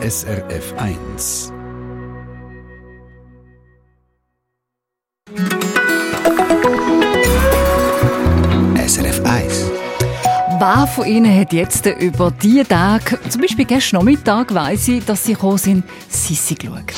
SRF 1. SRF 1. Wer von Ihnen hat jetzt über diese Tage, zum Beispiel gestern Nachmittag, weiss ich, dass Sie gekommen sind, Sissi geschaut?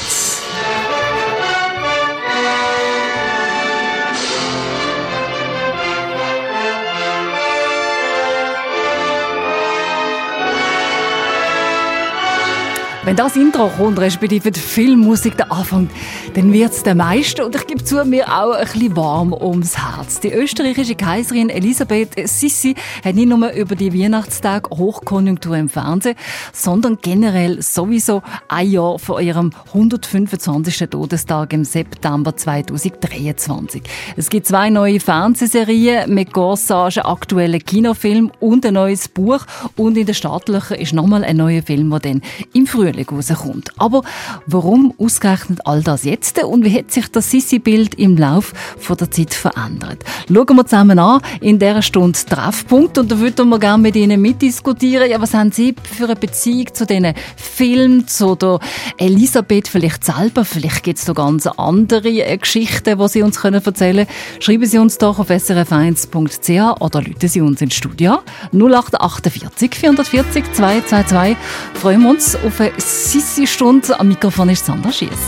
Wenn das Intro kommt, respektive die Filmmusik der anfängt, dann wird es den meisten, und ich gebe zu, mir auch ein bisschen warm ums Herz. Die österreichische Kaiserin Elisabeth Sissi hat nicht nur über die Weihnachtstage Hochkonjunktur im Fernsehen, sondern generell sowieso ein Jahr vor ihrem 125. Todestag im September 2023. Es gibt zwei neue Fernsehserien mit Gorsagen, aktuellen Kinofilm und ein neues Buch. Und in den Startlöchern ist nochmal ein neuer Film, der dann im Frühling rauskommt. Aber warum ausgerechnet all das jetzt und wie hat sich das Sissi-Bild im Laufe der Zeit verändert? Schauen wir zusammen an in dieser Stunde Treffpunkt und da würden wir gerne mit Ihnen mitdiskutieren. Ja, was haben Sie für eine Beziehung zu diesen Filmen, zu der Elisabeth vielleicht selber? Vielleicht gibt es noch ganz andere äh, Geschichten, die Sie uns können erzählen können. Schreiben Sie uns doch auf srf1.ch oder rufen Sie uns ins Studio 0848 440 222. Freuen wir uns auf eine Sissi-Stunde. Am Mikrofon ist Sandra Schiess.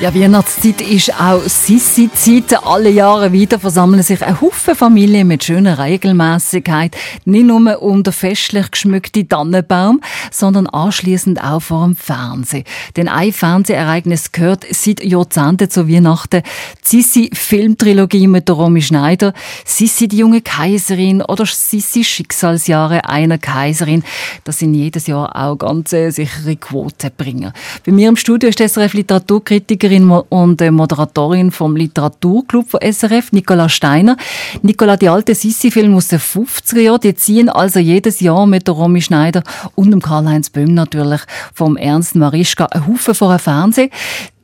Ja, Weihnachtszeit ist auch Sissi-Zeit. Alle Jahre wieder versammeln sich ein Haufen Familien mit schöner Regelmäßigkeit. Nicht nur um den festlich geschmückten Tannenbaum, sondern anschließend auch vor dem Fernsehen. Denn ein Fernsehereignis gehört seit Jahrzehnten zu Weihnachten. Sissi-Filmtrilogie mit der Romy Schneider. Sissi, die junge Kaiserin oder Sissi, Schicksalsjahre einer Kaiserin. Das sind jedes Jahr auch ganz äh, sichere Quotenbringer. Bei mir im Studio ist SRF Literaturkritiker Politikerin und äh, Moderatorin vom Literaturclub von SRF, Nicola Steiner. Nicola, die alte Sissi-Filme aus den 50er Jahren, die ziehen also jedes Jahr mit der Romy Schneider und dem Karl-Heinz Böhm natürlich vom Ernst Marischka einen Haufen vor dem Fernsehen.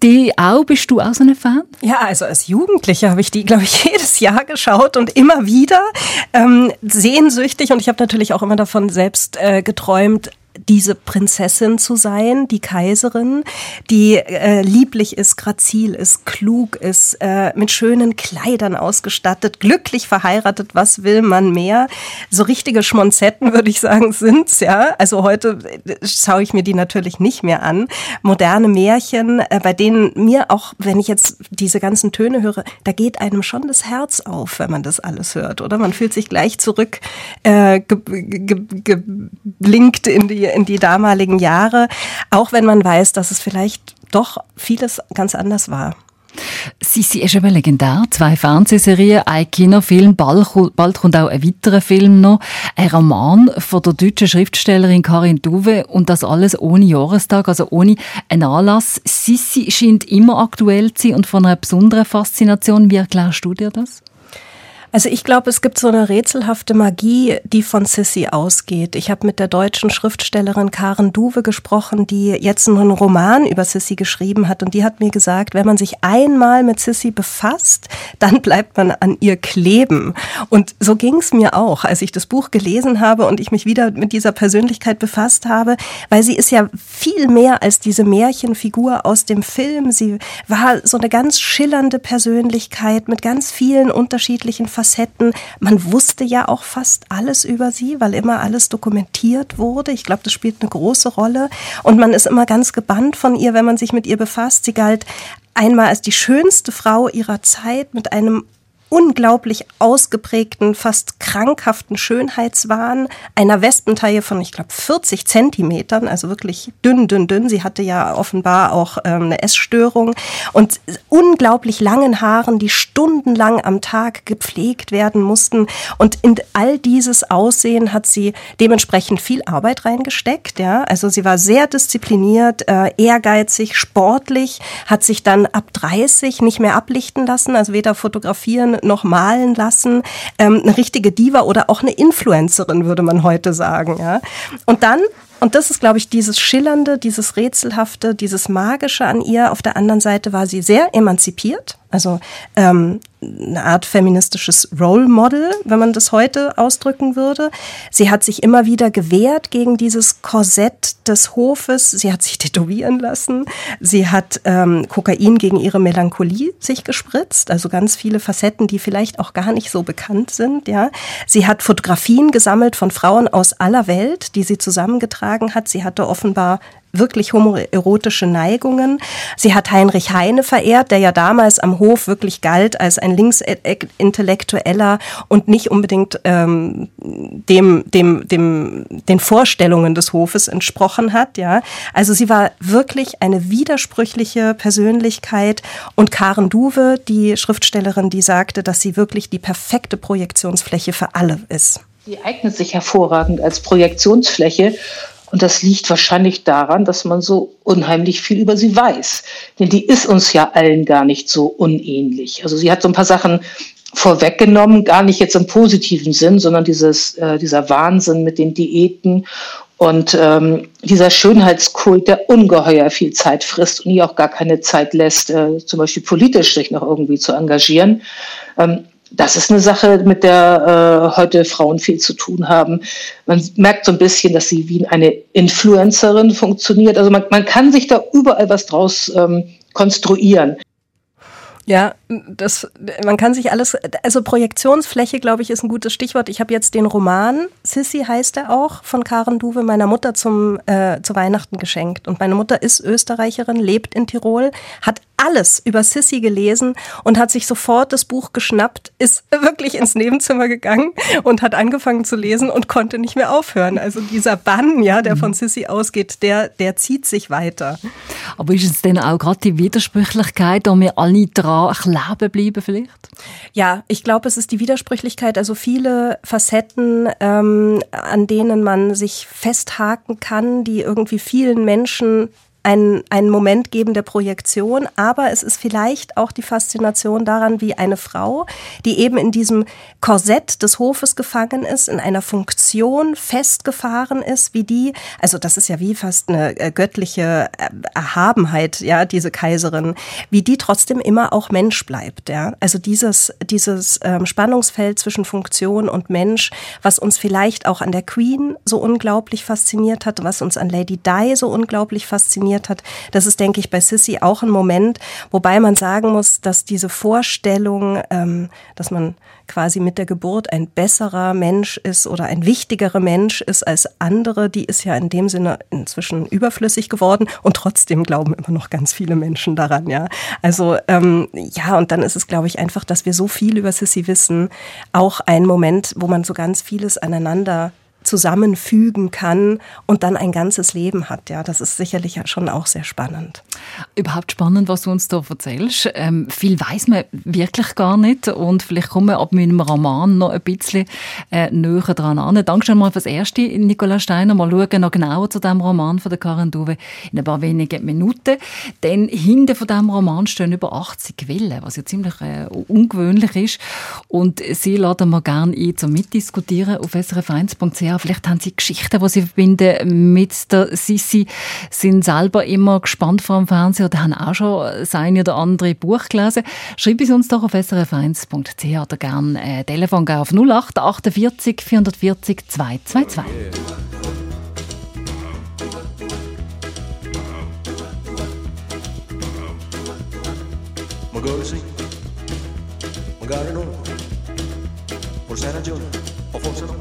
Die auch, bist du auch so eine Fan? Ja, also als Jugendliche habe ich die, glaube ich, jedes Jahr geschaut und immer wieder ähm, sehnsüchtig. Und ich habe natürlich auch immer davon selbst äh, geträumt, diese Prinzessin zu sein, die Kaiserin, die äh, lieblich ist, grazil ist, klug ist, äh, mit schönen Kleidern ausgestattet, glücklich verheiratet, was will man mehr? So richtige Schmonzetten, würde ich sagen, sind's, ja. Also heute äh, schaue ich mir die natürlich nicht mehr an. Moderne Märchen, äh, bei denen mir auch, wenn ich jetzt diese ganzen Töne höre, da geht einem schon das Herz auf, wenn man das alles hört, oder? Man fühlt sich gleich zurück äh, geblinkt ge ge in die in die damaligen Jahre, auch wenn man weiß, dass es vielleicht doch vieles ganz anders war. Sissi ist eben legendär. Zwei Fernsehserien, ein Kinofilm, bald, bald kommt auch ein weiterer Film noch. Ein Roman von der deutschen Schriftstellerin Karin Duwe und das alles ohne Jahrestag, also ohne einen Anlass. Sissi scheint immer aktuell zu sein und von einer besonderen Faszination. Wie erklärst du dir das? Also ich glaube, es gibt so eine rätselhafte Magie, die von Sissy ausgeht. Ich habe mit der deutschen Schriftstellerin Karen Duwe gesprochen, die jetzt einen Roman über Sissy geschrieben hat und die hat mir gesagt, wenn man sich einmal mit Sissy befasst, dann bleibt man an ihr kleben. Und so ging es mir auch, als ich das Buch gelesen habe und ich mich wieder mit dieser Persönlichkeit befasst habe, weil sie ist ja viel mehr als diese Märchenfigur aus dem Film. Sie war so eine ganz schillernde Persönlichkeit mit ganz vielen unterschiedlichen Facetten Facetten. Man wusste ja auch fast alles über sie, weil immer alles dokumentiert wurde. Ich glaube, das spielt eine große Rolle. Und man ist immer ganz gebannt von ihr, wenn man sich mit ihr befasst. Sie galt einmal als die schönste Frau ihrer Zeit mit einem unglaublich ausgeprägten, fast krankhaften Schönheitswahn, einer Wespentaille von, ich glaube, 40 Zentimetern, also wirklich dünn, dünn, dünn. Sie hatte ja offenbar auch ähm, eine Essstörung und unglaublich langen Haaren, die stundenlang am Tag gepflegt werden mussten. Und in all dieses Aussehen hat sie dementsprechend viel Arbeit reingesteckt. Ja, also sie war sehr diszipliniert, äh, ehrgeizig, sportlich, hat sich dann ab 30 nicht mehr ablichten lassen, also weder fotografieren noch malen lassen. Ähm, eine richtige Diva oder auch eine Influencerin, würde man heute sagen. Ja? Und dann und das ist, glaube ich, dieses Schillernde, dieses Rätselhafte, dieses Magische an ihr. Auf der anderen Seite war sie sehr emanzipiert, also ähm, eine Art feministisches Role Model, wenn man das heute ausdrücken würde. Sie hat sich immer wieder gewehrt gegen dieses Korsett des Hofes. Sie hat sich tätowieren lassen. Sie hat ähm, Kokain gegen ihre Melancholie sich gespritzt. Also ganz viele Facetten, die vielleicht auch gar nicht so bekannt sind. Ja, sie hat Fotografien gesammelt von Frauen aus aller Welt, die sie zusammengetragen hat. Sie hatte offenbar wirklich homoerotische Neigungen. Sie hat Heinrich Heine verehrt, der ja damals am Hof wirklich galt als ein Linksintellektueller und nicht unbedingt ähm, dem, dem, dem, den Vorstellungen des Hofes entsprochen hat. Ja, also sie war wirklich eine widersprüchliche Persönlichkeit und Karen Duwe, die Schriftstellerin, die sagte, dass sie wirklich die perfekte Projektionsfläche für alle ist. Sie eignet sich hervorragend als Projektionsfläche und das liegt wahrscheinlich daran, dass man so unheimlich viel über sie weiß. Denn die ist uns ja allen gar nicht so unähnlich. Also sie hat so ein paar Sachen vorweggenommen, gar nicht jetzt im positiven Sinn, sondern dieses, äh, dieser Wahnsinn mit den Diäten und ähm, dieser Schönheitskult, der ungeheuer viel Zeit frisst und ihr auch gar keine Zeit lässt, äh, zum Beispiel politisch sich noch irgendwie zu engagieren. Ähm, das ist eine Sache, mit der äh, heute Frauen viel zu tun haben. Man merkt so ein bisschen, dass sie wie eine Influencerin funktioniert. Also man, man kann sich da überall was draus ähm, konstruieren. Ja, das, man kann sich alles, also Projektionsfläche, glaube ich, ist ein gutes Stichwort. Ich habe jetzt den Roman, Sissy heißt er auch, von Karen Duwe, meiner Mutter zum, äh, zu Weihnachten geschenkt. Und meine Mutter ist Österreicherin, lebt in Tirol, hat alles über Sissy gelesen und hat sich sofort das Buch geschnappt, ist wirklich ins Nebenzimmer gegangen und hat angefangen zu lesen und konnte nicht mehr aufhören. Also dieser Bann, ja, der von Sissy ausgeht, der, der zieht sich weiter. Aber ist es denn auch gerade die Widersprüchlichkeit, da wir alle dran kleben bleiben vielleicht? Ja, ich glaube, es ist die Widersprüchlichkeit, also viele Facetten, ähm, an denen man sich festhaken kann, die irgendwie vielen Menschen einen, einen Moment geben der Projektion, aber es ist vielleicht auch die Faszination daran, wie eine Frau, die eben in diesem Korsett des Hofes gefangen ist, in einer Funktion festgefahren ist, wie die, also das ist ja wie fast eine äh, göttliche äh, Erhabenheit, ja, diese Kaiserin, wie die trotzdem immer auch Mensch bleibt, ja. Also dieses, dieses ähm, Spannungsfeld zwischen Funktion und Mensch, was uns vielleicht auch an der Queen so unglaublich fasziniert hat, was uns an Lady Di so unglaublich fasziniert hat. Das ist, denke ich, bei Sissy auch ein Moment, wobei man sagen muss, dass diese Vorstellung, ähm, dass man quasi mit der Geburt ein besserer Mensch ist oder ein wichtigerer Mensch ist als andere, die ist ja in dem Sinne inzwischen überflüssig geworden und trotzdem glauben immer noch ganz viele Menschen daran, ja. Also ähm, ja, und dann ist es, glaube ich, einfach, dass wir so viel über Sissy wissen, auch ein Moment, wo man so ganz vieles aneinander zusammenfügen kann und dann ein ganzes Leben hat. Ja, das ist sicherlich schon auch sehr spannend. Überhaupt spannend, was du uns da erzählst. Ähm, viel weiß man wirklich gar nicht und vielleicht kommen wir ab meinem Roman noch ein bisschen äh, näher dran an. Danke schon mal fürs Erste, Nicola Steiner. Mal schauen noch genauer zu dem Roman von der Karin Duve in ein paar wenigen Minuten. Denn hinter von dem Roman stehen über 80 Quellen, was ja ziemlich äh, ungewöhnlich ist. Und sie laden wir gerne ein zum Mitdiskutieren auf srf1.ch vielleicht haben Sie Geschichten, die Sie verbinden mit der Sissi, sind selber immer gespannt vor dem Fernseher oder haben auch schon das eine oder andere Buch gelesen. Schreiben Sie uns doch auf srf1.ch oder gerne äh, Telefon auf 08 48 440 222. Magari sì, magari no, forse hai ragione, o forse no.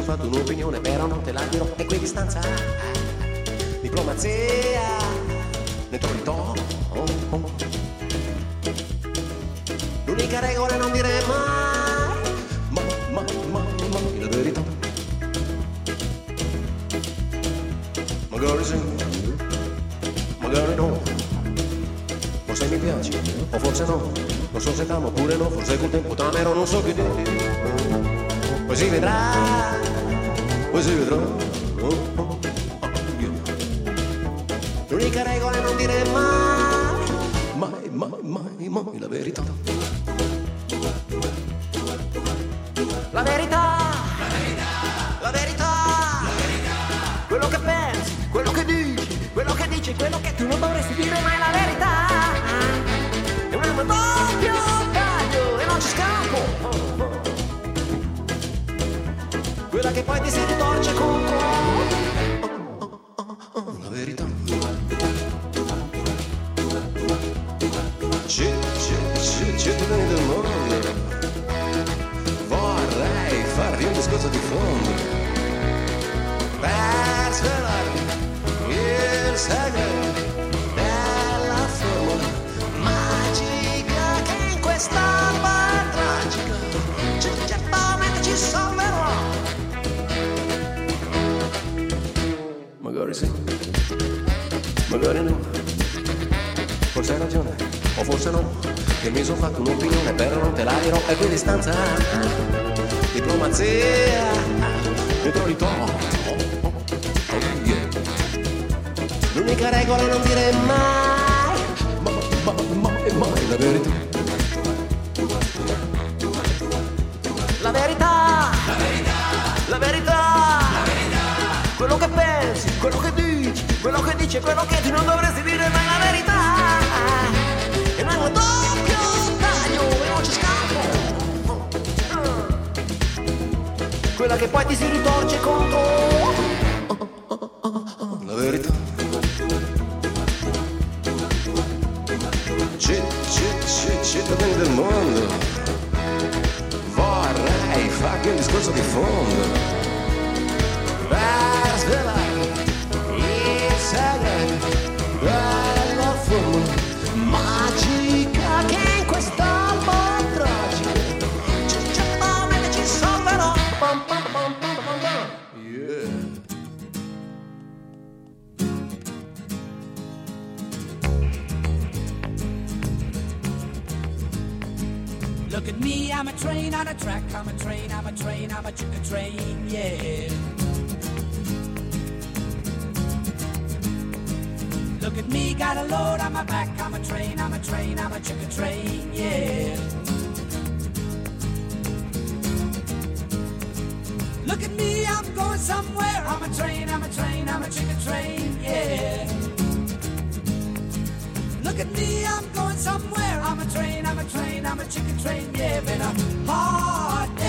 Sono fatto un'opinione, però non te la dirò. Equidistanza, diplomazia, neutralità. Oh, oh. L'unica regola è non dire mai, mai, mai, mai, mai la verità. Magari sì, magari no. Forse mi piaci, o forse no. Non so se t'amo oppure no, forse col tempo t'amerò, non so che dire. Poi si vedrà, poi si vedrà. Oh, oh, oh. L'unica regola è non dire mai, mai, mai, mai, mai la verità. La verità, la verità, la verità, quello che pensi, quello che dici, quello che dici, quello che tu non dovresti dire mai poi ti si ritorce contro. Magari no. Forse hai ragione, o forse no. Che mi sono fatto un'opinione, però non te la dirò. E quindi stanza, diplomazia, neutralità. Oh, oh, oh, yeah. L'unica regola è non dire mai, mai, mai, mai la verità. Che pensi, quello che dici, quello che dici, quello che tu non dovresti dire mai la verità. E non è doppio taglio e non ci scappo. Quella che poi ti si ritorce contro. La verità. C'è, c'è, c'è, c'è da bene del mondo. Vorrei farti un discorso di fondo. I'm a train, I'm train, yeah. Look at me, got a load on my back, I'm a train, I'm a train, I'm a chugga train, yeah. Look at me, I'm going somewhere, I'm a train, I'm a train, I'm a chugga train, yeah. Look at me, I'm going somewhere. I'm a train, I'm a train, I'm a chicken train. Yeah, been a hard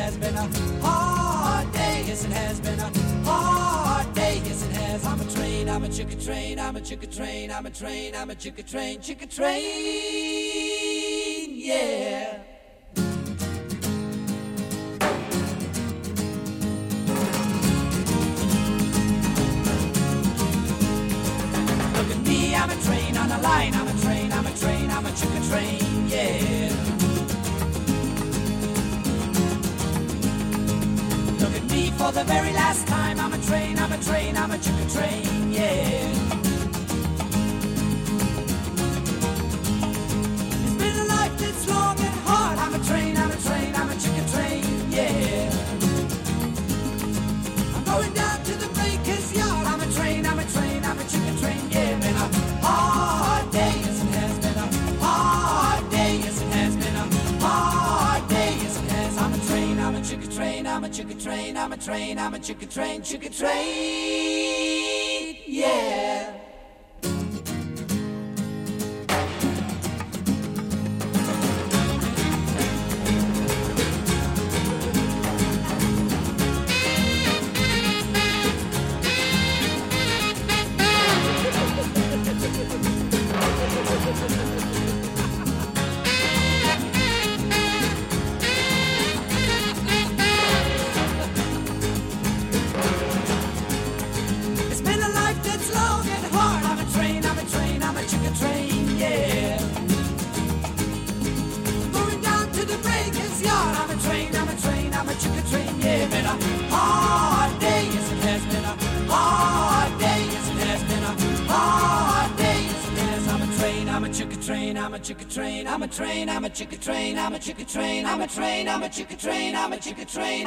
has been a hard day, yes it has been a hard day, yes it has. I'm a train, I'm a chicken train, I'm a chicken train, I'm a train, I'm a chicken train, chicken train. Yeah. Look at me, I'm a train on a line, I'm a train, I'm a train, I'm a chicken train, for the very last time, I'm a train, I'm a train, I'm a chicken train, yeah. Train, I'm a chicken train, chicken train. Yeah.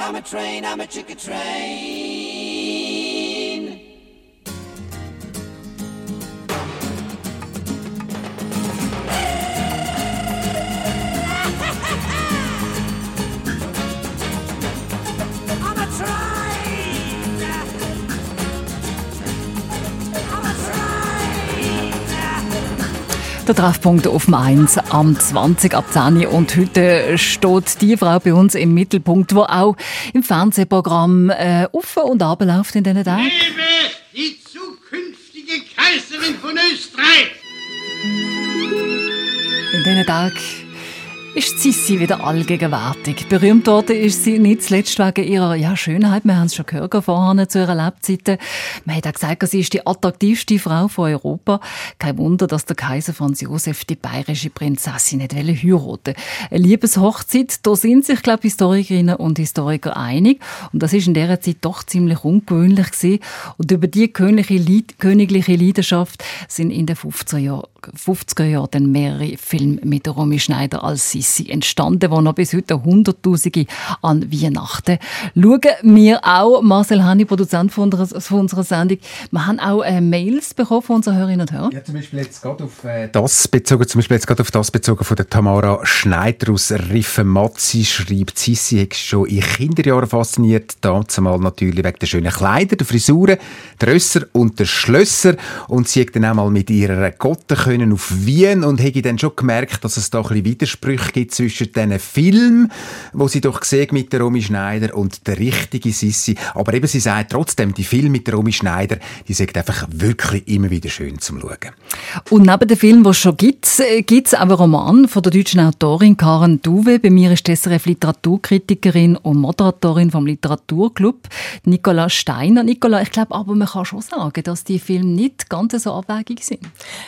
I'm a train, I'm a chicken train. Treffpunkt auf dem 1 am 20 ab 10 Uhr. und heute steht die Frau bei uns im Mittelpunkt, die auch im Fernsehprogramm äh, auf und abläuft in diesen Tagen. Lebe die zukünftige Kaiserin von Österreich! In diesen Tagen ist Sissi wieder allgegenwärtig. Berühmt worden ist sie nicht zuletzt wegen ihrer ja, Schönheit. Wir haben es schon gehört vorhin zu ihrer Lebzeiten. Man hat auch gesagt, sie ist die attraktivste Frau von Europa. Kein Wunder, dass der Kaiser Franz Josef die bayerische Prinzessin nicht heiraten wollte. Eine Liebeshochzeit, da sind sich, glaube ich, Historikerinnen und Historiker einig. Und das ist in dieser Zeit doch ziemlich ungewöhnlich gewesen. Und über die königliche, Leidenschaft sind in den 50er Jahren 50er Jahren dann mehrere Filme mit Romy Schneider als Sissi entstanden, die noch bis heute Hunderttausende an Weihnachten schauen. Wir auch, Marcel Hanni, Produzent von unserer, von unserer Sendung, wir haben auch äh, Mails bekommen von unseren Hörerinnen und Hörern. Ja, zum Beispiel jetzt gerade auf äh, das bezogen, zum Beispiel jetzt gerade auf das bezogen von der Tamara Schneider aus Riffenmatzi schreibt, Sissi hat schon in Kinderjahren fasziniert, dazumal natürlich wegen der schönen Kleider, der Frisuren, der Rösser und der Schlösser und sie hat dann auch mal mit ihrer Gotte können auf Wien und habe dann schon gemerkt, dass es da ein bisschen Widersprüche gibt zwischen diesen Filmen, wo sie doch gesehen mit der Romy Schneider und der richtigen Sissi. Aber eben, sie sagt trotzdem, die Filme mit der Romy Schneider, die sind einfach wirklich immer wieder schön zum Schauen. Und neben dem Film, den es schon gibt, gibt es auch einen Roman von der deutschen Autorin Karen Duwe. Bei mir ist SRF Literaturkritikerin und Moderatorin vom Literaturclub, Nicola Steiner. Nicola, ich glaube aber, man kann schon sagen, dass die Filme nicht ganz so abwegig sind.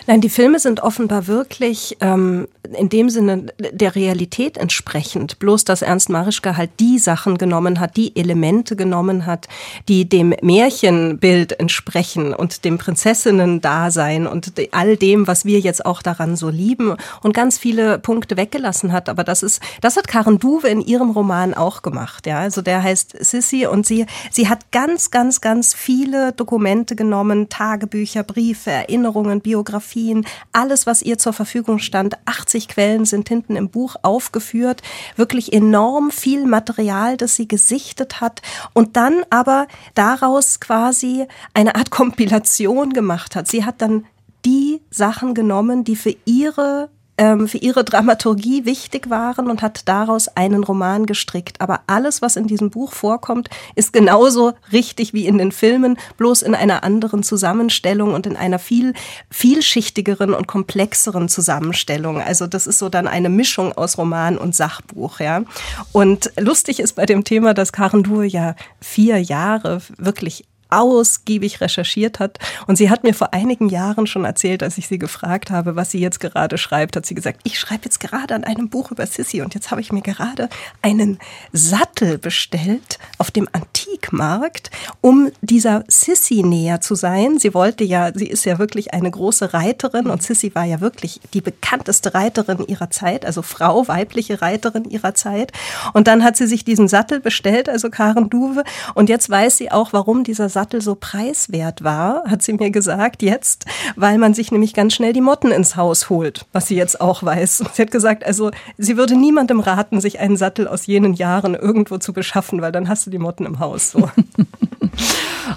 Nein, die Filme sind offenbar wirklich ähm, in dem Sinne der der Realität entsprechend. Bloß, dass Ernst Marischka halt die Sachen genommen hat, die Elemente genommen hat, die dem Märchenbild entsprechen und dem Prinzessinnen-Dasein und all dem, was wir jetzt auch daran so lieben und ganz viele Punkte weggelassen hat. Aber das ist, das hat Karen Duwe in ihrem Roman auch gemacht. Ja, also der heißt Sissy und sie, sie hat ganz, ganz, ganz viele Dokumente genommen, Tagebücher, Briefe, Erinnerungen, Biografien, alles, was ihr zur Verfügung stand. 80 Quellen sind hinten im Buch aufgeführt. Wirklich enorm viel Material, das sie gesichtet hat und dann aber daraus quasi eine Art Kompilation gemacht hat. Sie hat dann die Sachen genommen, die für ihre ähm, für ihre Dramaturgie wichtig waren und hat daraus einen Roman gestrickt. Aber alles, was in diesem Buch vorkommt, ist genauso richtig wie in den Filmen, bloß in einer anderen Zusammenstellung und in einer viel vielschichtigeren und komplexeren Zusammenstellung. Also das ist so dann eine Mischung aus Roman und Sachbuch, ja. Und lustig ist bei dem Thema, dass Karen Due ja vier Jahre wirklich ausgiebig recherchiert hat. Und sie hat mir vor einigen Jahren schon erzählt, als ich sie gefragt habe, was sie jetzt gerade schreibt, hat sie gesagt, ich schreibe jetzt gerade an einem Buch über Sissy und jetzt habe ich mir gerade einen Sattel bestellt auf dem Antikmarkt, um dieser Sissy näher zu sein. Sie wollte ja, sie ist ja wirklich eine große Reiterin und Sissy war ja wirklich die bekannteste Reiterin ihrer Zeit, also Frau, weibliche Reiterin ihrer Zeit. Und dann hat sie sich diesen Sattel bestellt, also Karen Duwe. Und jetzt weiß sie auch, warum dieser Sattel Sattel so preiswert war, hat sie mir gesagt, jetzt, weil man sich nämlich ganz schnell die Motten ins Haus holt, was sie jetzt auch weiß. Sie hat gesagt, also sie würde niemandem raten, sich einen Sattel aus jenen Jahren irgendwo zu beschaffen, weil dann hast du die Motten im Haus. So.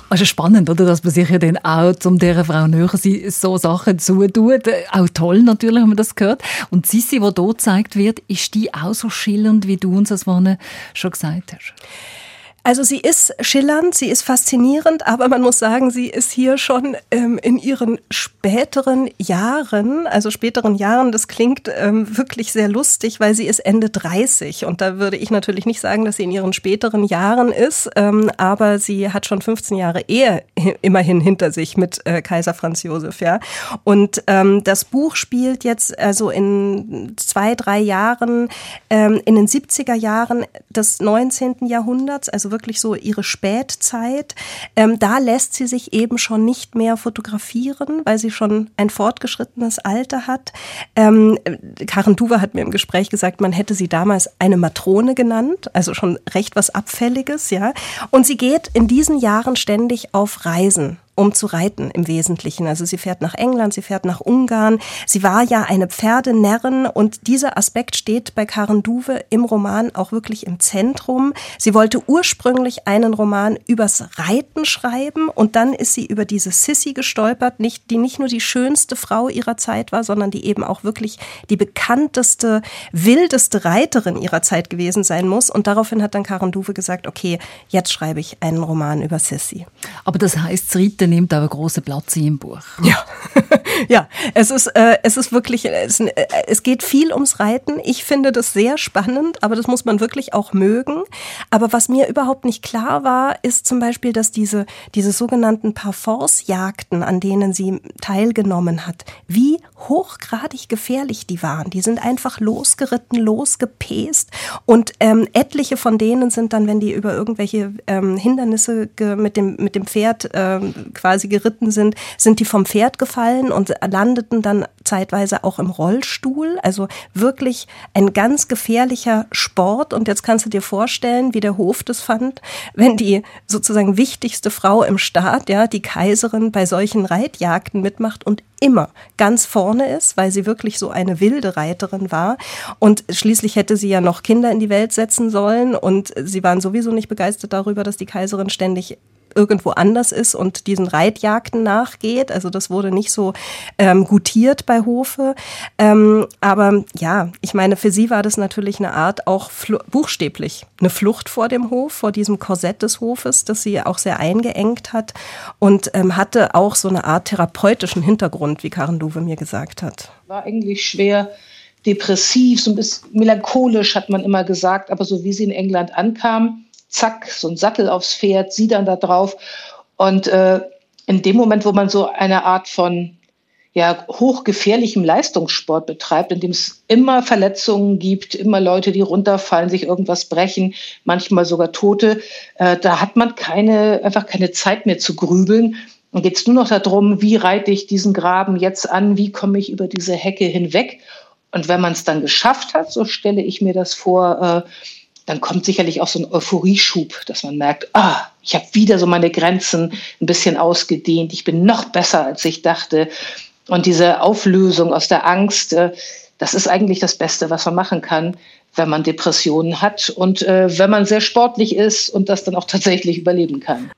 Also spannend, oder? Dass man sich ja dann auch zum dieser Frau näher so Sachen zutut. Auch toll natürlich, wenn man das gehört. Und Sissi, die hier gezeigt wird, ist die auch so schillernd, wie du uns das vorne schon gesagt hast? Also sie ist schillernd, sie ist faszinierend, aber man muss sagen, sie ist hier schon ähm, in ihren späteren Jahren, also späteren Jahren, das klingt ähm, wirklich sehr lustig, weil sie ist Ende 30 und da würde ich natürlich nicht sagen, dass sie in ihren späteren Jahren ist, ähm, aber sie hat schon 15 Jahre Ehe immerhin hinter sich mit äh, Kaiser Franz Josef, ja. Und ähm, das Buch spielt jetzt also in zwei, drei Jahren, ähm, in den 70er Jahren des 19. Jahrhunderts, also wirklich so ihre Spätzeit. Ähm, da lässt sie sich eben schon nicht mehr fotografieren, weil sie schon ein fortgeschrittenes Alter hat. Ähm, Karen Duwe hat mir im Gespräch gesagt, man hätte sie damals eine Matrone genannt, also schon recht was Abfälliges, ja. Und sie geht in diesen Jahren ständig auf Reisen um zu reiten im Wesentlichen. Also sie fährt nach England, sie fährt nach Ungarn. Sie war ja eine Pferdenärrin und dieser Aspekt steht bei Karen Duwe im Roman auch wirklich im Zentrum. Sie wollte ursprünglich einen Roman übers Reiten schreiben und dann ist sie über diese Sissy gestolpert, nicht, die nicht nur die schönste Frau ihrer Zeit war, sondern die eben auch wirklich die bekannteste, wildeste Reiterin ihrer Zeit gewesen sein muss. Und daraufhin hat dann Karen Duwe gesagt, okay, jetzt schreibe ich einen Roman über Sissy. Aber das heißt, Reiten Geschichte nimmt aber große Platz im Buch. Ja, ja, es ist, äh, es ist wirklich, es, äh, es geht viel ums Reiten. Ich finde das sehr spannend, aber das muss man wirklich auch mögen. Aber was mir überhaupt nicht klar war, ist zum Beispiel, dass diese, diese sogenannten Parforce-Jagden, an denen sie teilgenommen hat, wie hochgradig gefährlich die waren. Die sind einfach losgeritten, losgepäst und ähm, etliche von denen sind dann, wenn die über irgendwelche ähm, Hindernisse mit dem, mit dem Pferd ähm, quasi geritten sind, sind die vom Pferd gefallen und landeten dann zeitweise auch im Rollstuhl. Also wirklich ein ganz gefährlicher Sport. Und jetzt kannst du dir vorstellen, wie der Hof das fand, wenn die sozusagen wichtigste Frau im Staat, ja, die Kaiserin bei solchen Reitjagden mitmacht und immer ganz vorne ist, weil sie wirklich so eine wilde Reiterin war. Und schließlich hätte sie ja noch Kinder in die Welt setzen sollen. Und sie waren sowieso nicht begeistert darüber, dass die Kaiserin ständig irgendwo anders ist und diesen Reitjagden nachgeht. Also das wurde nicht so ähm, gutiert bei Hofe. Ähm, aber ja, ich meine, für sie war das natürlich eine Art auch buchstäblich eine Flucht vor dem Hof, vor diesem Korsett des Hofes, das sie auch sehr eingeengt hat und ähm, hatte auch so eine Art therapeutischen Hintergrund, wie Karen Duwe mir gesagt hat. War eigentlich schwer depressiv, so ein bisschen melancholisch, hat man immer gesagt, aber so wie sie in England ankam, zack, so ein Sattel aufs Pferd, sie dann da drauf. Und äh, in dem Moment, wo man so eine Art von ja hochgefährlichem Leistungssport betreibt, in dem es immer Verletzungen gibt, immer Leute, die runterfallen, sich irgendwas brechen, manchmal sogar Tote, äh, da hat man keine, einfach keine Zeit mehr zu grübeln. Dann geht es nur noch darum, wie reite ich diesen Graben jetzt an, wie komme ich über diese Hecke hinweg. Und wenn man es dann geschafft hat, so stelle ich mir das vor, äh, dann kommt sicherlich auch so ein Euphorieschub, dass man merkt, ah, ich habe wieder so meine Grenzen ein bisschen ausgedehnt, ich bin noch besser, als ich dachte. Und diese Auflösung aus der Angst, äh, das ist eigentlich das Beste, was man machen kann, wenn man Depressionen hat und äh, wenn man sehr sportlich ist und das dann auch tatsächlich überleben kann.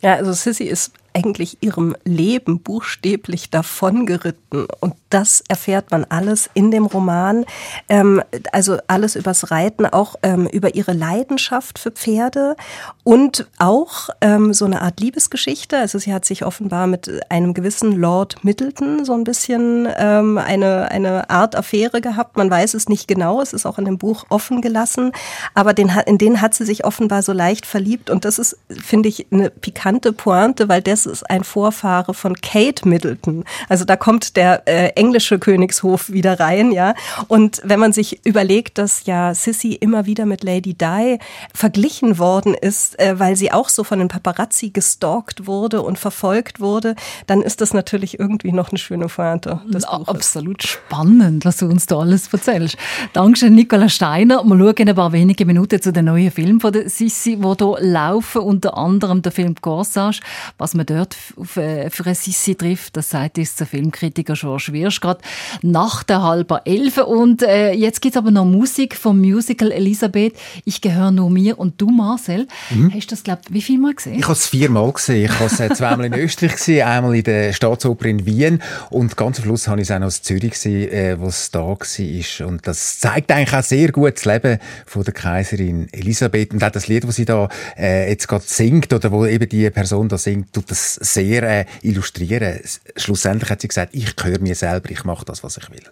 Ja, also Sissy ist eigentlich ihrem Leben buchstäblich davongeritten. Und das erfährt man alles in dem Roman. Ähm, also alles übers Reiten, auch ähm, über ihre Leidenschaft für Pferde und auch ähm, so eine Art Liebesgeschichte. Also sie hat sich offenbar mit einem gewissen Lord Middleton so ein bisschen ähm, eine, eine Art Affäre gehabt. Man weiß es nicht genau. Es ist auch in dem Buch offen gelassen. Aber den, in den hat sie sich offenbar so leicht verliebt. Und das ist, finde ich, eine pikante Pointe, weil der das ist ein Vorfahre von Kate Middleton. Also da kommt der äh, englische Königshof wieder rein, ja. Und wenn man sich überlegt, dass ja Sissy immer wieder mit Lady Di verglichen worden ist, äh, weil sie auch so von den Paparazzi gestalkt wurde und verfolgt wurde, dann ist das natürlich irgendwie noch eine schöne Pointe des Buches. Absolut spannend, was du uns da alles erzählst. Dankeschön, Nicola Steiner. Wir schauen in ein paar wenige Minuten zu den neuen Filmen von der Sissi, die hier laufen, unter anderem der Film Corsage. Was man dort für eine Sissi trifft, das sagt uns der Filmkritiker George Wirsch gerade nach der halben Elf. Und äh, jetzt gibt es aber noch Musik vom Musical Elisabeth. Ich gehöre nur mir und du, Marcel. Mhm. Hast du das, glaube wie viel Mal gesehen? Ich habe es viermal gesehen. Ich habe es äh, zweimal in Österreich gesehen, einmal in der Staatsoper in Wien und ganz am Schluss habe ich es auch noch in Zürich gesehen, äh, wo es da war. Und das zeigt eigentlich auch sehr gut das Leben von der Kaiserin Elisabeth. Und auch das Lied, das sie da äh, jetzt gerade singt oder wo eben die Person da singt, tut das sehr äh, illustrieren. Schlussendlich hat sie gesagt, ich höre mir selber, ich mache das, was ich will.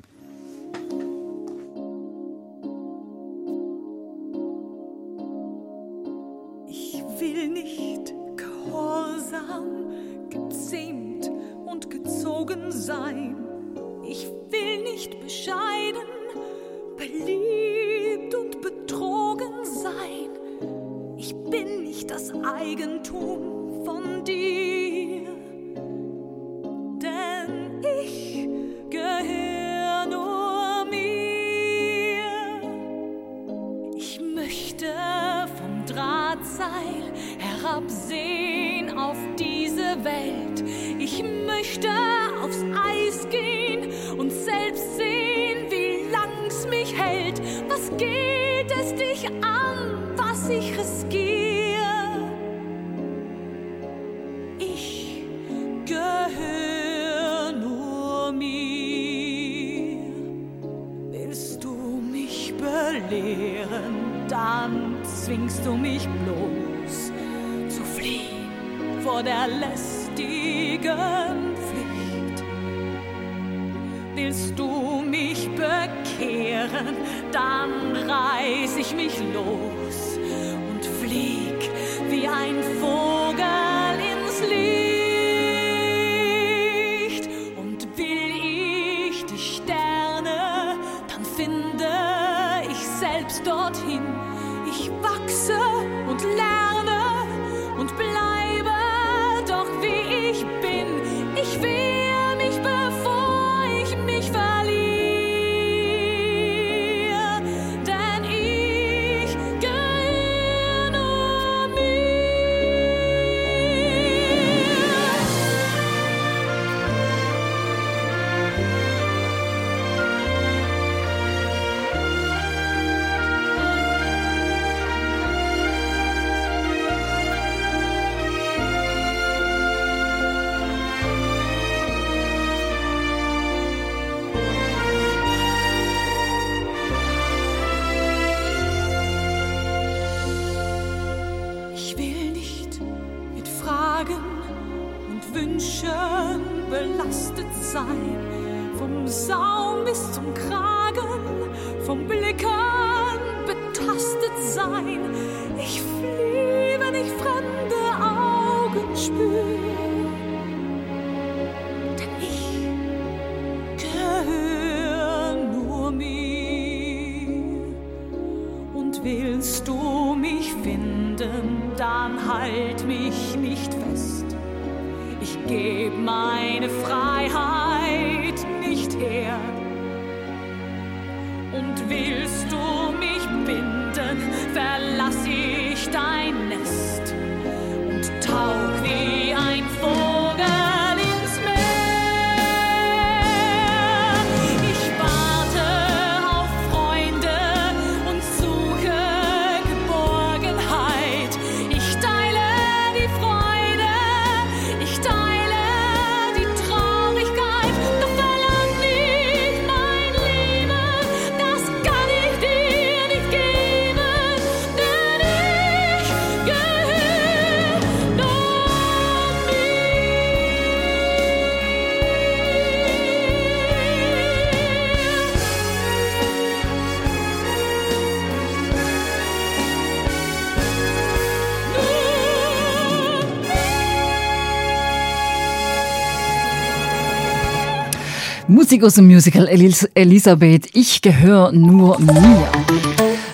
Musik aus dem Musical Elis Elisabeth, ich gehöre nur mir.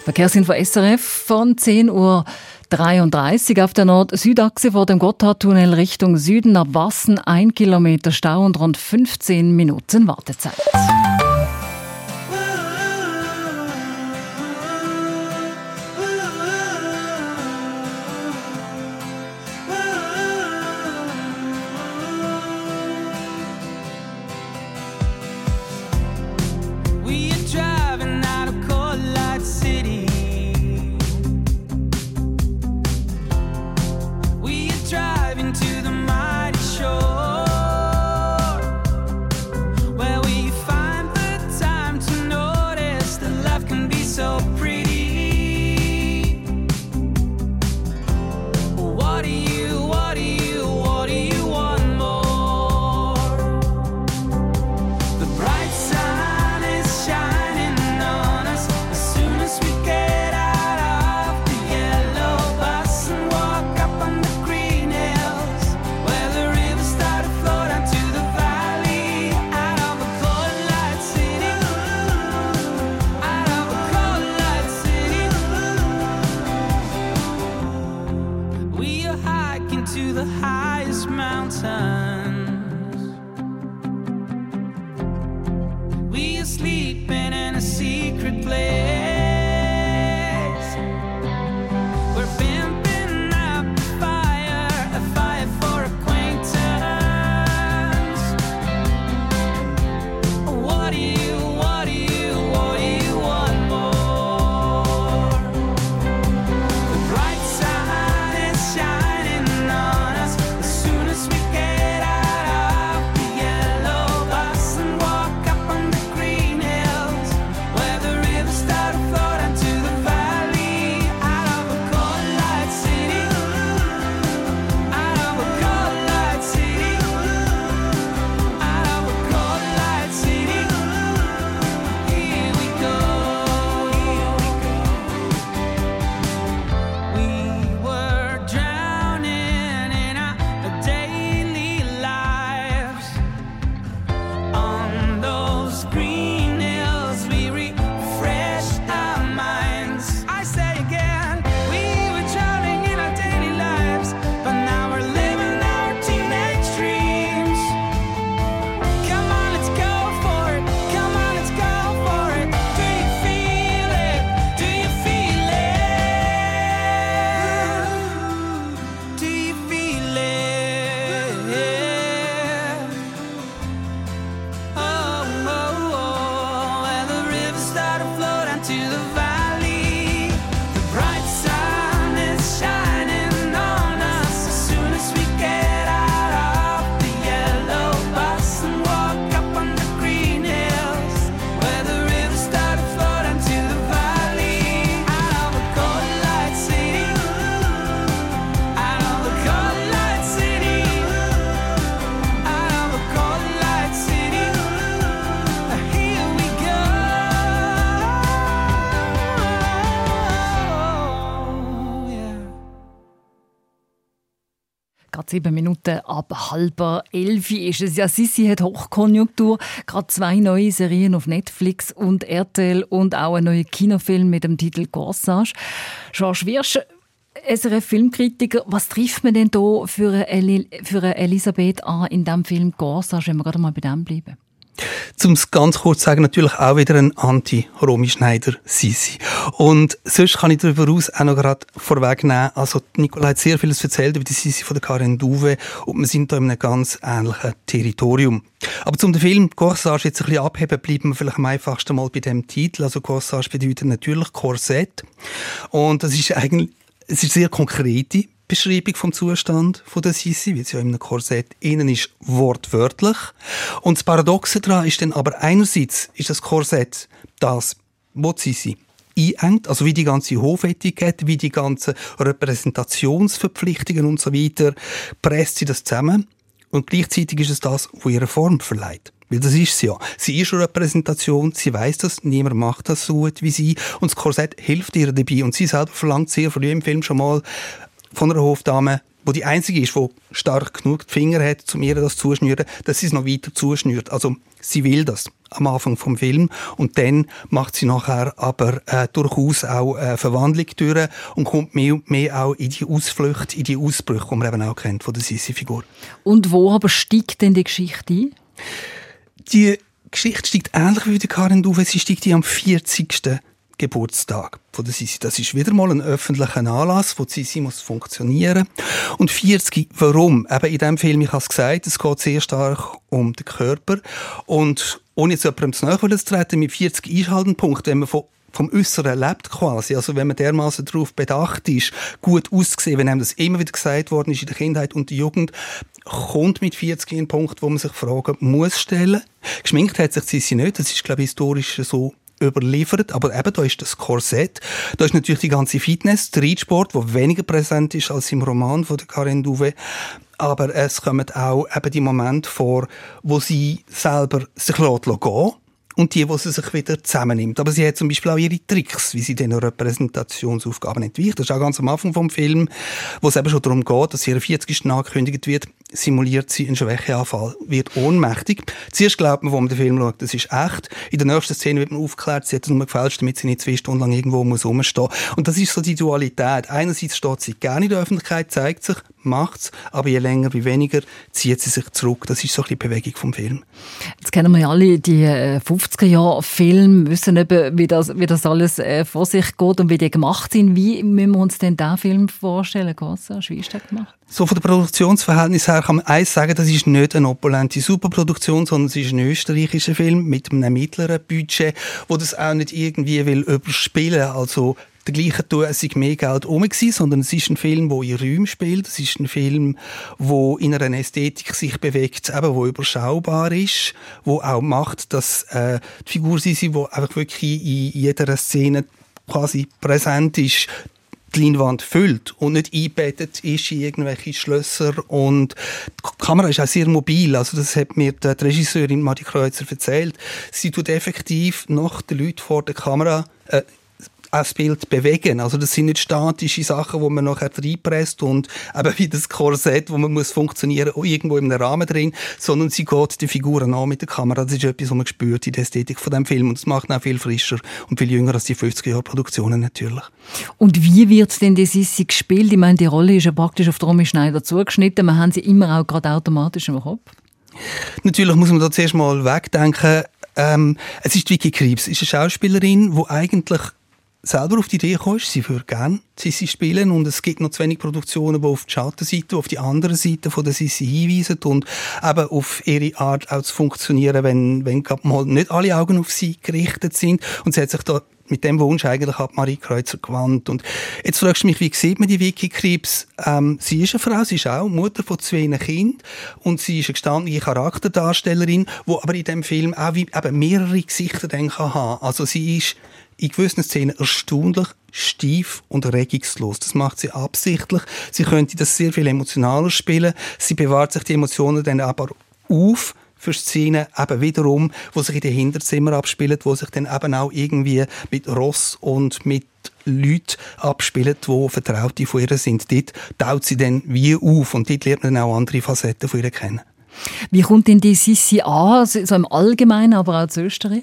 Verkehrsinfo SRF von 10.33 Uhr auf der Nord-Südachse vor dem Gotthardtunnel Richtung Süden ab Wassen, 1 Kilometer Stau und rund 15 Minuten Wartezeit. Play. sieben Minuten ab halb elf ist es. Ja, Sissi hat Hochkonjunktur. Gerade zwei neue Serien auf Netflix und RTL und auch einen neuen Kinofilm mit dem Titel «Corsage». Georges Wirsch, SRF Filmkritiker, was trifft man denn hier für eine, El für eine Elisabeth an in dem Film «Corsage», wenn wir gerade mal bei dem bleiben? Zum es ganz kurz sagen, natürlich auch wieder ein Anti-Romy Schneider-Sisi. Und sonst kann ich darüber aus auch noch gerade vorwegnehmen, also Nicola hat sehr vieles erzählt über die Sisi von der Karen Duve und wir sind da in einem ganz ähnlichen Territorium. Aber zum Film Corsage jetzt ein bisschen abheben, bleiben wir vielleicht am einfachsten mal bei dem Titel. Also Corsage bedeutet natürlich Korsett. Und das ist eigentlich, es ist sehr konkrete Beschreibung vom Zustand von der Sisi, wie sie ja in einem Korsett innen ist, wortwörtlich. Und das Paradoxe daran ist dann aber einerseits ist das Korsett das, wo die Sisi einengt, also wie die ganze Hofetikette, wie die ganzen Repräsentationsverpflichtungen und so weiter, presst sie das zusammen. Und gleichzeitig ist es das, wo ihre Form verleiht. Weil das ist sie ja. Sie ist eine Repräsentation, sie weiß das, niemand macht das so gut wie sie. Und das Korsett hilft ihr dabei. Und sie selber verlangt sehr früh im Film schon mal von einer Hofdame, wo die einzige ist, die stark genug die Finger hat, um ihr das zuschnüren, dass sie es noch weiter zuschnürt. Also sie will das am Anfang vom Film und dann macht sie nachher aber äh, durchaus auch eine Verwandlung durch und kommt mehr und mehr auch in die Ausflüchte, in die Ausbrüche, die man eben auch kennt von der Sissi-Figur. Und wo aber steigt denn die Geschichte ein? Die Geschichte steigt ähnlich wie die Karin Duve, sie steigt am 40. Geburtstag von der Sisi. Das ist wieder mal ein öffentlicher Anlass, wo die Sisi muss funktionieren. Und 40, warum? Eben in diesem Film, ich habe es gesagt, es geht sehr stark um den Körper. Und ohne jetzt jemandem zu nahe zu treten, mit 40 Einschaltenpunkten, wenn man von vom Äußeren lebt quasi. Also wenn man dermaßen darauf bedacht ist, gut auszusehen, wenn einem das immer wieder gesagt worden ist in der Kindheit und der Jugend, kommt mit 40 in einen Punkt, wo man sich Fragen muss stellen. Geschminkt hat sich Sissi nicht, das ist glaube ich historisch so überliefert, aber eben da ist das Korsett, da ist natürlich die ganze Fitness, der Reitsport, wo weniger präsent ist als im Roman von der Karin Duve, aber es kommen auch eben die Momente vor, wo sie selber sich gehen und die, wo sie sich wieder zusammennimmt. Aber sie hat zum Beispiel auch ihre Tricks, wie sie diesen Repräsentationsaufgaben entweicht. Das ist auch ganz am Anfang vom Film, wo es eben schon darum geht, dass ihre 40. angekündigt wird, simuliert sie einen Schwächeanfall, wird ohnmächtig. Zuerst glaubt man, wo man den Film schaut, das ist echt. In der nächsten Szene wird man aufgeklärt, sie hat es nur gefälscht, damit sie nicht zwei Stunden lang irgendwo muss rumstehen. Und das ist so die Dualität. Einerseits steht sie gerne in der Öffentlichkeit, zeigt sich, macht's, aber je länger wie weniger zieht sie sich zurück. Das ist so ein bisschen die Bewegung vom Film. Jetzt kennen wir ja alle die äh, 50er-Jahre-Filme, wissen eben, wie das, wie das alles äh, vor sich geht und wie die gemacht sind. Wie müssen wir uns denn diesen Film vorstellen, Gossage? Wie ist der gemacht? So von der Produktionsverhältnis her kann man eins sagen, das ist nicht eine opulente Superproduktion, sondern es ist ein österreichischer Film mit einem mittleren Budget, wo das auch nicht irgendwie will überspielen. Also der gleiche tun, es sei mehr Geld um gewesen, sondern es ist ein Film, der in Räumen spielt. Es ist ein Film, wo in einer Ästhetik sich bewegt, eben, wo überschaubar ist, wo auch macht, dass äh, die Figur sie, die einfach wirklich in jeder Szene quasi präsent ist, die Leinwand füllt und nicht eingebettet ist in irgendwelche Schlösser und die Kamera ist auch sehr mobil, also das hat mir die Regisseurin Madi Kreuzer erzählt. Sie tut effektiv noch die Leute vor der Kamera äh, das Bild bewegen. Also das sind nicht statische Sachen, wo man nachher reinpresst und eben wie das Korsett, wo man muss funktionieren, auch irgendwo in einem Rahmen drin, sondern sie geht die Figuren an mit der Kamera. Das ist etwas, was man spürt in der Ästhetik von dem Film und das macht ihn auch viel frischer und viel jünger als die 50er-Jahre-Produktionen natürlich. Und wie wird denn die Sissi gespielt? Ich meine, die Rolle ist ja praktisch auf Romy Schneider zugeschnitten. Man haben sie immer auch gerade automatisch im Kopf. Natürlich muss man da zuerst mal wegdenken. Ähm, es ist Vicky Krebs, ist eine Schauspielerin, die eigentlich selber auf die Idee gekommen ist, sie würde gerne Sissi spielen und es gibt noch zu wenig Produktionen, die auf die Schattenseite, auf die andere Seite von der Sissi hinweisen und eben auf ihre Art auch zu funktionieren, wenn, wenn mal nicht alle Augen auf sie gerichtet sind und sie hat sich da mit dem Wunsch eigentlich an Marie Kreuzer gewandt. Und jetzt fragst du mich, wie sieht man die Vicky Krebs? Ähm, sie ist eine Frau, sie ist auch Mutter von zwei Kindern und sie ist eine gestandene Charakterdarstellerin, die aber in dem Film auch wie, eben mehrere Gesichter dann kann haben. Also sie ist in gewissen Szenen erstaunlich steif und regungslos. Das macht sie absichtlich. Sie könnte das sehr viel emotionaler spielen. Sie bewahrt sich die Emotionen dann aber auf für Szenen eben wiederum, wo sich in den Hinterzimmern abspielen, wo sich dann eben auch irgendwie mit Ross und mit Leuten abspielen, die Vertraute von ihr sind. Dort taut sie dann wie auf und dort lernt man auch andere Facetten von ihr kennen. Wie kommt denn die Sissi an, so im Allgemeinen, aber auch zu Österreich?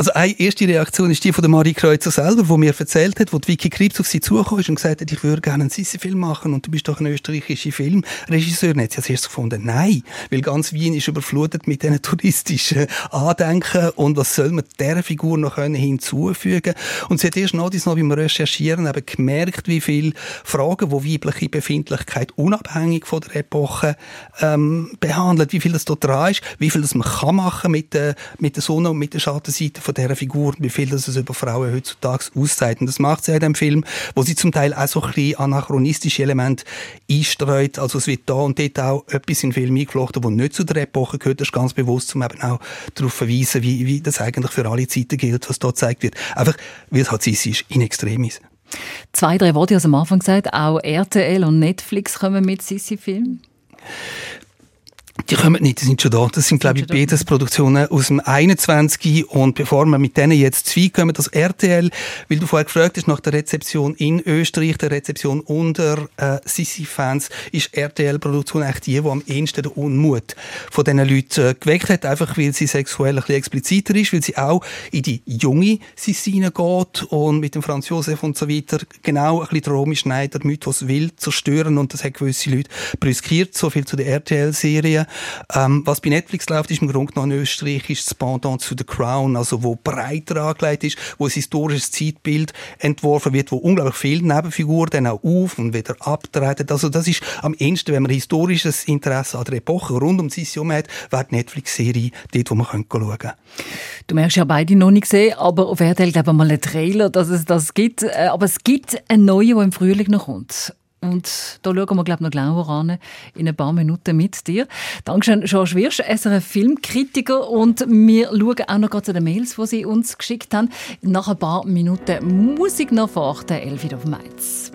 Also eine erste Reaktion ist die von der Marie Kreuzer selber, wo mir erzählt hat, wo die Vicky Krebs auf sie ist und gesagt hat, ich würde gerne einen Sissi-Film machen und du bist doch ein österreichischer Filmregisseur. Und hat sie als erstes gefunden, nein, weil ganz Wien ist überflutet mit diesen touristischen Andenken und was soll man dieser Figur noch können hinzufügen Und sie hat erst noch, noch beim Recherchieren eben gemerkt, wie viele Fragen, wo weibliche Befindlichkeit unabhängig von der Epoche ähm, behandelt, wie viel das dort dran ist, wie viel das man kann machen mit der, mit der Sonne und mit der Schattenseite von dieser Figur, wie viel das es über Frauen heutzutage aussagt. Und das macht sie in dem Film, wo sie zum Teil auch so ein bisschen anachronistische Elemente einstreut. Also es wird da und dort auch etwas in den Film eingeflochten, das nicht zu der Epoche gehört. Das ist ganz bewusst, um eben auch darauf zu verweisen, wie, wie das eigentlich für alle Zeiten gilt, was dort gezeigt wird. Einfach, weil es halt sie ist, in extremis. Zwei, drei Worte aus am Anfang gesagt, auch RTL und Netflix kommen mit Sissi-Film. Die kommen nicht, die sind schon da. Das sind, glaube ich, beides Produktionen aus dem 21. Und bevor wir mit denen jetzt zwei kommen, das RTL, weil du vorher gefragt hast nach der Rezeption in Österreich, der Rezeption unter äh, Sissi-Fans, ist RTL-Produktion eigentlich die, die am ehesten den Unmut von diesen Leuten äh, geweckt hat, einfach weil sie sexuell ein bisschen expliziter ist, weil sie auch in die junge Sissi hineingeht und mit dem Franz Josef und so weiter genau ein bisschen den Romy Schneider Mythos will zerstören und das hat gewisse Leute brüskiert, so viel zu der RTL-Serie. Ähm, was bei Netflix läuft, ist im Grunde genommen ein österreichisches Pendant zu The Crown, also wo breiter angelegt ist, wo ein historisches Zeitbild entworfen wird, wo unglaublich viele Nebenfiguren dann auch auf und wieder abtreten. Also das ist am ehesten, wenn man historisches Interesse an der Epoche rund um Sissi herum hat, wäre die Netflix-Serie dort, wo man schauen könnte. Du merkst ja beide noch nicht gesehen, aber auf RTL ich mal einen Trailer, dass es das gibt. Äh, Aber es gibt einen neuen, der im Frühling noch kommt. Und da schauen wir, glaube ich, noch genauer an, in ein paar Minuten mit dir. Dankeschön, George Wirsch, SRF Filmkritiker. Und wir schauen auch noch zu den Mails, die Sie uns geschickt haben. Nach ein paar Minuten Musik noch vor der Elfie auf Mainz.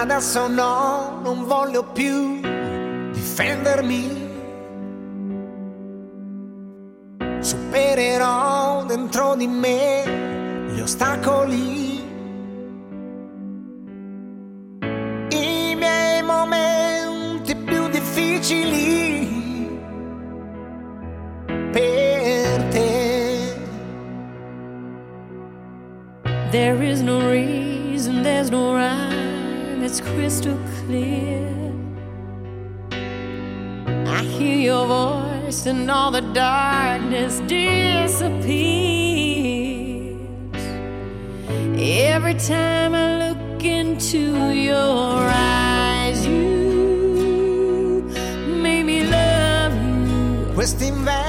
Adesso no, non voglio più difendermi. Supererò dentro di me gli ostacoli. Difficili per te. There is no reason, there's no rhyme, it's crystal clear. I hear your voice and all the darkness disappears. Every time I look into your eyes, you Quest'inverno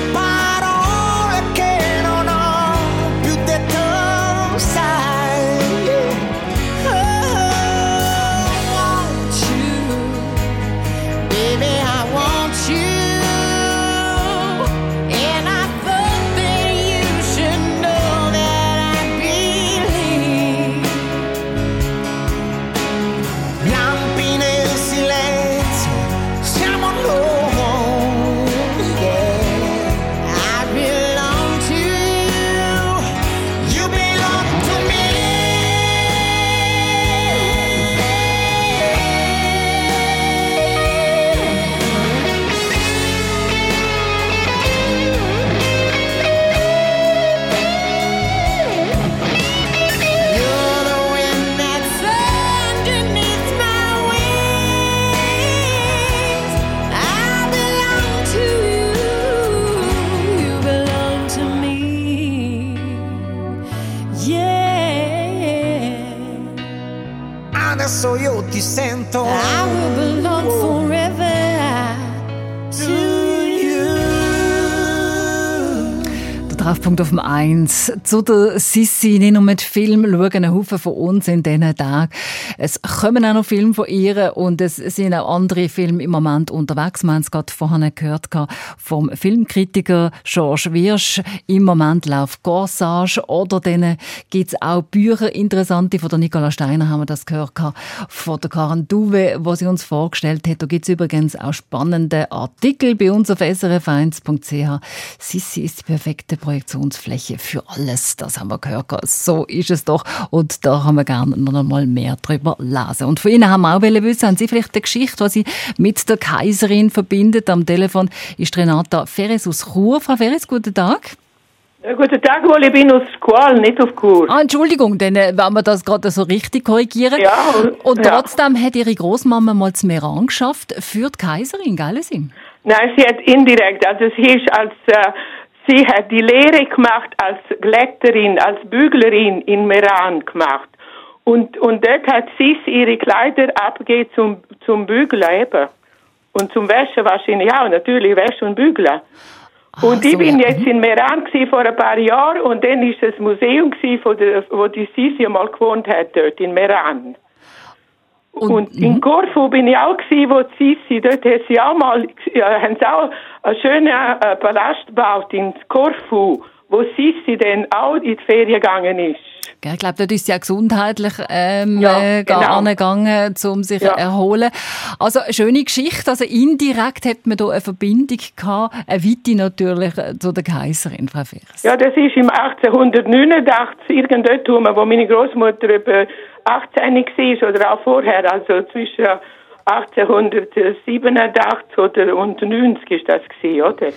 goodbye. Eins. Zu der Sissi, nicht nur mit Film schauen ein Haufen von uns in diesen Tagen. Es kommen auch noch Filme von ihr und es sind auch andere Filme im Moment unterwegs. Wir haben es gerade vorhin gehört vom Filmkritiker George Wirsch. Im Moment läuft Corsage oder dann gibt es auch Bücher, interessante. Von der Nicola Steiner haben wir das gehört von der Karen Duwe, wo sie uns vorgestellt hat. Da gibt es übrigens auch spannende Artikel bei uns auf srf1.ch. Sissi ist die perfekte Projektionsfläche für alles. Das haben wir gehört. So ist es doch. Und da haben wir gerne noch mal mehr darüber lesen. Und von Ihnen haben wir auch wissen, haben Sie vielleicht eine Geschichte, die Sie mit der Kaiserin verbindet? Am Telefon ist Renata Ferres aus Chur. Frau Ferres, guten Tag. Ja, guten Tag, wohl, ich bin aus Qual, nicht auf Chur. Ah, Entschuldigung, dann äh, wenn wir das gerade so richtig korrigieren. Ja, und- und ja. trotzdem hat Ihre Großmama mal das Meran geschafft für die Kaiserin, gell? Sie? Nein, sie hat indirekt, also sie ist als, äh, sie hat die Lehre gemacht als Glätterin, als Büglerin in Meran gemacht. Und, und dort hat sie ihre Kleider abgegeben zum, zum Bügeln eben. Und zum Wäschen wahrscheinlich auch, natürlich Wäschen und Bügeln. Und ich so, bin ja. jetzt in Meran gsi vor ein paar Jahren und dann ist das Museum der, wo die Sisi mal gewohnt hat dort in Meran. Und, mhm. in Korfu bin ich auch gsi, wo die Sisi, dort hat sie auch mal, ja, haben sie auch einen schönen äh, Palast gebaut in Korfu, wo Sisi dann auch in die Ferien gegangen ist. Ich glaube, dort ist sie auch gesundheitlich ähm, Ja, äh, genau. angegangen, um sich Ja. erholen. Also eine schöne Geschichte. Also indirekt hat man da eine Verbindung gehabt, eine Weite natürlich äh, zu der Kaiserin, Frau Fers. Ja, das ist im 1889, irgend dort, wo meine Großmutter etwa 18 war oder auch vorher, also zwischen 1887 oder und 90 ist das gewesen, oder?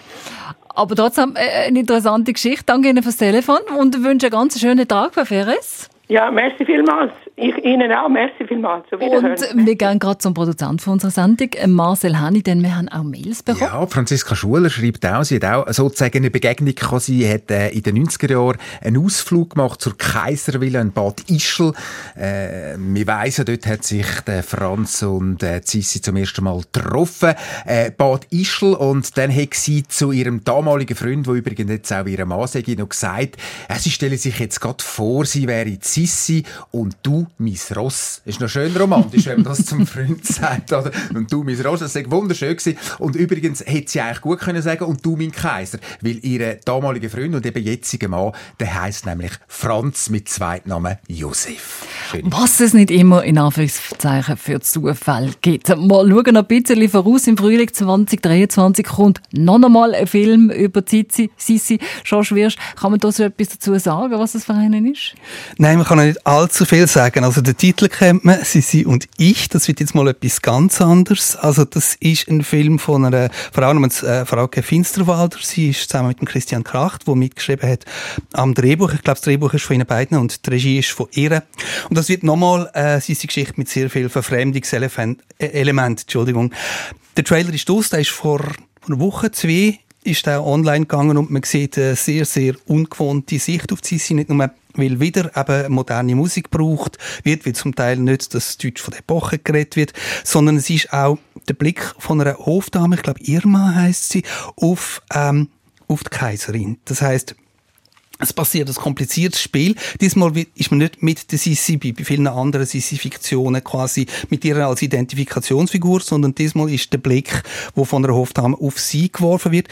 Aber trotzdem äh, eine interessante Geschichte. Danke Ihnen fürs Telefon und wünsche einen ganz schönen Tag, Frau Ferres. Ja, merci vielmals. Ich Ihnen auch, merci vielmals. Auf Wiederhören. Und wir gehen gerade zum Produzent von unserer Sendung, äh, Marcel Hanni, denn wir haben auch Mails bekommen. Ja, Franziska Schuler schreibt auch, sie hat auch sozusagen eine Begegnung gehabt. Sie hat äh, in den 90er Jahren einen Ausflug gemacht zur Kaiservilla in Bad Ischl. Äh, wir weiss ja, dort hat sich der Franz und äh, Sissi zum ersten Mal getroffen. Äh, Bad Ischl und dann hat sie zu ihrem damaligen Freund, der übrigens jetzt auch ihre Mann sei, noch gesagt, äh, sie stelle sich jetzt gerade vor, sie wäre Sissi und du mein Ross. Ist noch schön romantisch, wenn man das zum Freund sagt. Oder? Und du mein Ross, das war wunderschön. Gewesen. Und übrigens hätte sie eigentlich gut können sagen und du mein Kaiser, weil ihr damaliger Freund und eben jetziger Mann, der heißt nämlich Franz mit Zweitnamen Josef. Schön. Was es nicht immer in Anführungszeichen für Zufall gibt. Wir schauen noch ein bisschen voraus. Im Frühling 2023 kommt noch einmal ein Film über Sissi. Sissi, George Wirsch. Kann man da so etwas dazu sagen, was das für einen ist? Nein, man kann nicht allzu viel sagen. Also den Titel kennt man, «Sisi und ich». Das wird jetzt mal etwas ganz anderes. Also das ist ein Film von einer Frau namens äh, Frauke Finsterwalder. Sie ist zusammen mit dem Christian Kracht, der mitgeschrieben hat am Drehbuch. Ich glaube, das Drehbuch ist von ihnen beiden und die Regie ist von ihr. Und das wird nochmal äh, Sisi Geschichte mit sehr viel Verfremdungselement. Äh, Entschuldigung. Der Trailer ist aus, der ist vor einer Woche, zwei ist der online gegangen und man sieht eine sehr, sehr ungewohnte Sicht auf die Sissi. Nicht nur, weil wieder eben moderne Musik gebraucht wird, weil zum Teil nicht das Deutsch von der Epoche geredet wird, sondern es ist auch der Blick von einer Hofdame, ich glaube Irma heißt sie, auf, ähm, auf die Kaiserin. Das heißt, es passiert ein kompliziertes Spiel. Diesmal ist man nicht mit der Sissi bei vielen anderen Sissi-Fiktionen quasi mit ihr als Identifikationsfigur, sondern diesmal ist der Blick, wo von einer Hofdame auf sie geworfen wird.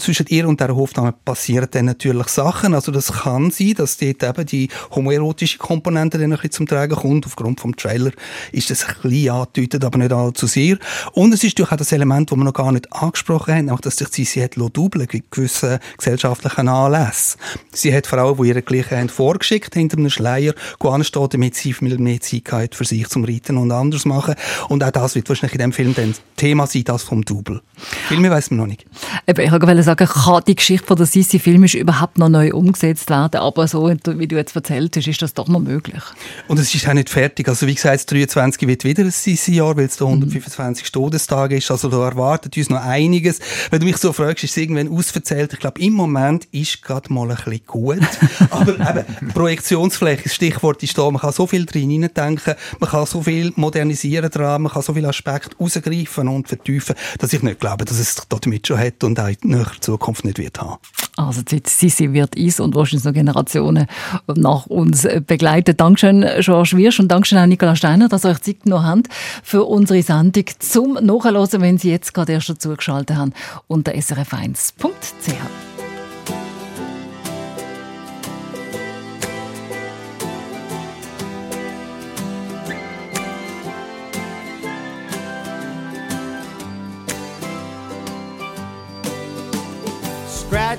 Zwischen ihr und der Hofdame passieren dann natürlich Sachen. Also das kann sein, dass dort eben die homoerotische Komponente dann ein bisschen zum Tragen kommt. Aufgrund vom Trailer ist das ein bisschen angedeutet, aber nicht allzu sehr. Und es ist natürlich auch das Element, das wir noch gar nicht angesprochen haben, auch dass sich die Sissi hat dubeln bei gewissen gesellschaftlichen Anlässen. Sie hat Frauen, die ihre Gleiche haben vorgeschickt, hinter einem Schleier, anstehen, damit sie viel mehr Zeit haben für sich zum Reiten und anders machen. Und auch das wird wahrscheinlich in dem Film dann Thema sein, das vom Double. Viel mehr weiss man noch nicht. Ich sagen, kann die Geschichte von der Sissi filmisch überhaupt noch neu umgesetzt werden, aber so, wie du jetzt erzählt hast, ist das doch noch möglich. Und es ist auch nicht fertig. Also wie gesagt, das 23 wird wieder ein Sisi-Jahr, weil es der 125. Todestag ist. Also da erwartet uns noch einiges. Wenn du mich so fragst, ist es irgendwann ausverzählt. Ich glaube, im Moment ist gerade mal ein bisschen gut. Aber eben, Projektionsfläche, das Stichwort ist da. Man kann so viel drin denken, man kann so viel modernisieren dran, man kann so viele Aspekte rausgreifen und vertiefen, dass ich nicht glaube, dass es damit schon hat und auch in näherer Zukunft nicht wird haben. Also die Sissi wird uns und wahrscheinlich noch Generationen nach uns begleiten. Dankeschön, George Wirsch und Dankeschön auch Nicola Steiner, dass ihr euch Zeit genommen habt für unsere Sendung zum Nachhören, wenn Sie jetzt gerade erst dazu geschaltet haben, unter srf1.ch.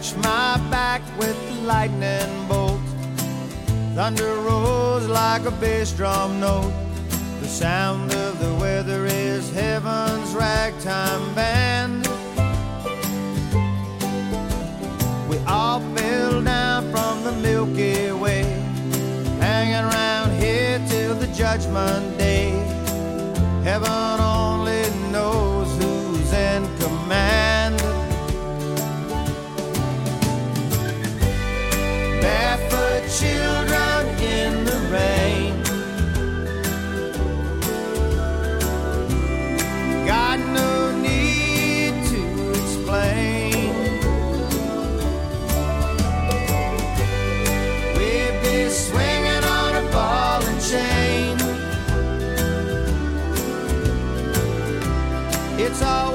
Scratch my back with lightning bolt. Thunder rolls like a bass drum note. The sound of the weather is heaven's ragtime band. We all fell down from the Milky Way, hanging around here till the judgment day. Heaven only knows who's in command. sol.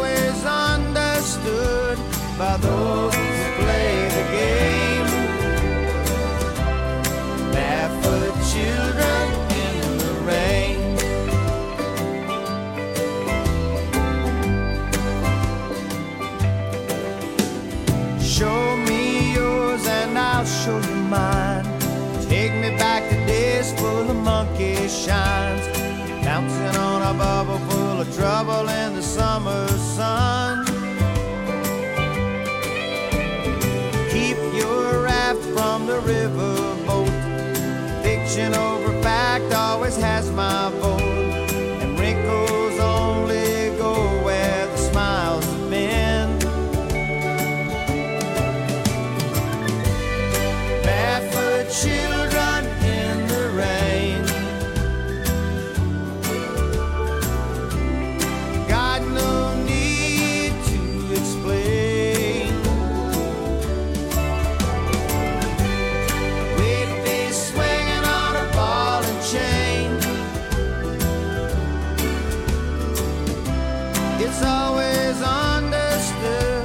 From the river boat. Fiction over fact always has my vote. It's always understood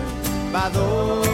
by those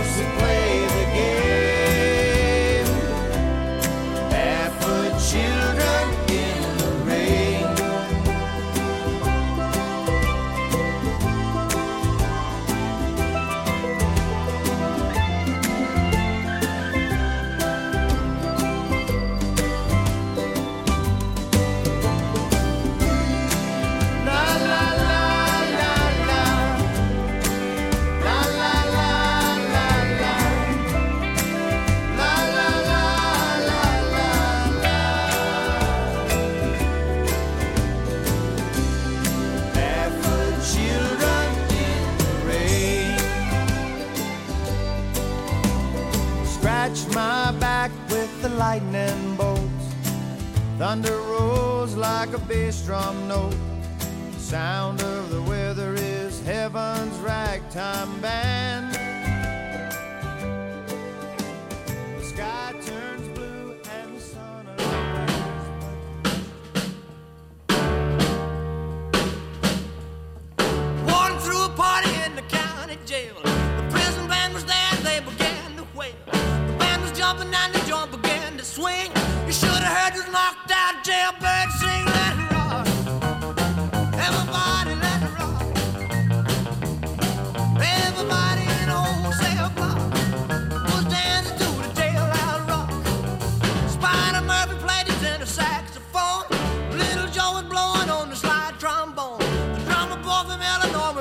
like a bass drum note. The sound of the weather is heaven's ragtime band. The sky turns blue and the sun Walking through a party in the county jail. The prison band was there, they began to wail. The band was jumping and the joint began to swing.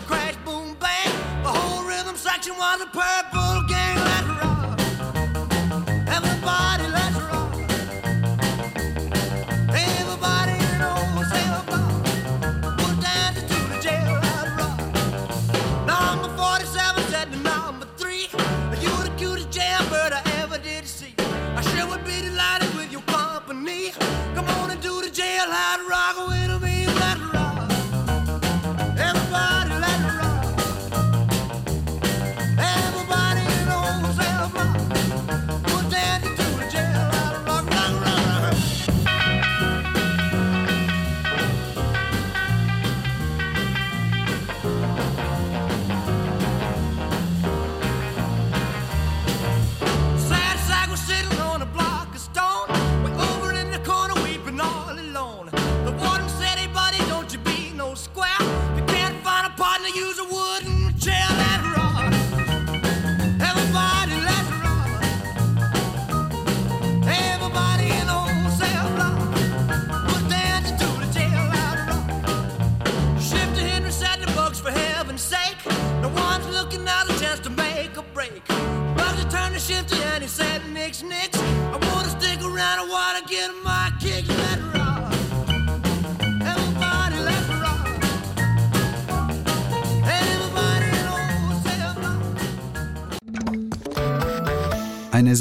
Crash, boom, bang. The whole rhythm section was a purple